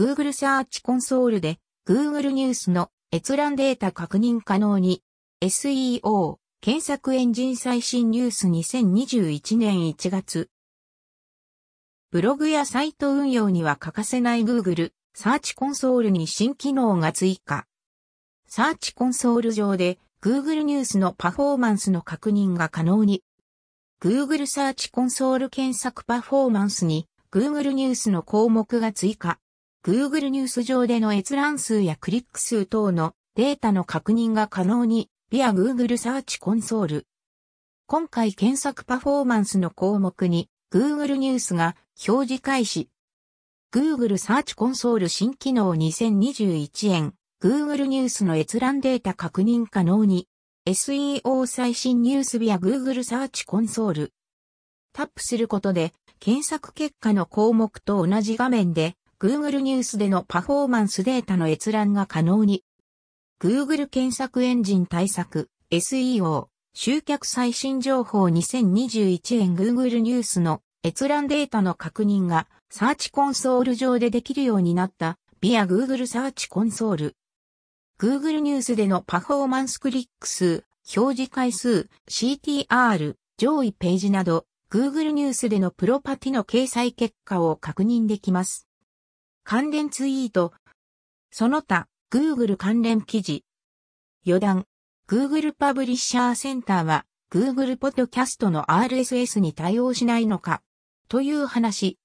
Google サーチコンソールで Google ニュースの閲覧データ確認可能に SEO 検索エンジン最新ニュース2021年1月ブログやサイト運用には欠かせない Google サーチコンソールに新機能が追加。サーチコンソール上で Google ニュースのパフォーマンスの確認が可能に。Google サーチコンソール検索パフォーマンスに Google ニュースの項目が追加。Google ニュース上での閲覧数やクリック数等のデータの確認が可能に、via Google サーチコンソール。今回検索パフォーマンスの項目に Google ニュースが表示開始。Google サーチコンソール新機能2021円。Google ニュースの閲覧データ確認可能に。SEO 最新ニュース via Google サーチコンソール。タップすることで検索結果の項目と同じ画面で Google ニュースでのパフォーマンスデータの閲覧が可能に。Google 検索エンジン対策 SEO 集客最新情報2021円 Google ニュースの閲覧データの確認がサーチコンソール上でできるようになった via Google サーチコンソール。Google ニュースでのパフォーマンスクリック数、表示回数、CTR、上位ページなど Google ニュースでのプロパティの掲載結果を確認できます。関連ツイート。その他、Google 関連記事。余談。Google パブリッシャーセンターは Google ポッドキャストの RSS に対応しないのかという話。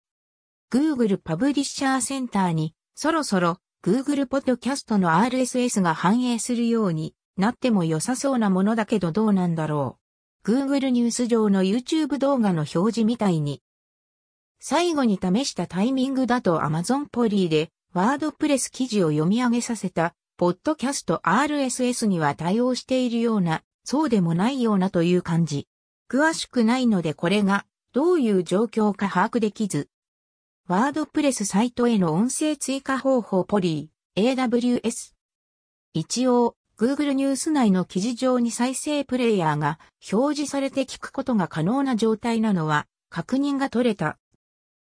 Google パブリッシャーセンターにそろそろ Google ポッドキャストの RSS が反映するようになっても良さそうなものだけどどうなんだろう。Google ニュース上の YouTube 動画の表示みたいに最後に試したタイミングだと Amazon ポリーでワードプレス記事を読み上げさせた、ポッドキャスト RSS には対応しているような、そうでもないようなという感じ。詳しくないのでこれがどういう状況か把握できず。ワードプレスサイトへの音声追加方法ポリー、AWS。一応、Google ニュース内の記事上に再生プレイヤーが表示されて聞くことが可能な状態なのは確認が取れた。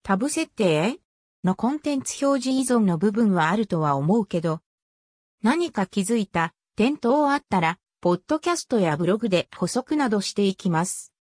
タブ設定のコンテンツ表示依存の部分はあるとは思うけど、何か気づいた、点灯あったら、ポッドキャストやブログで補足などしていきます。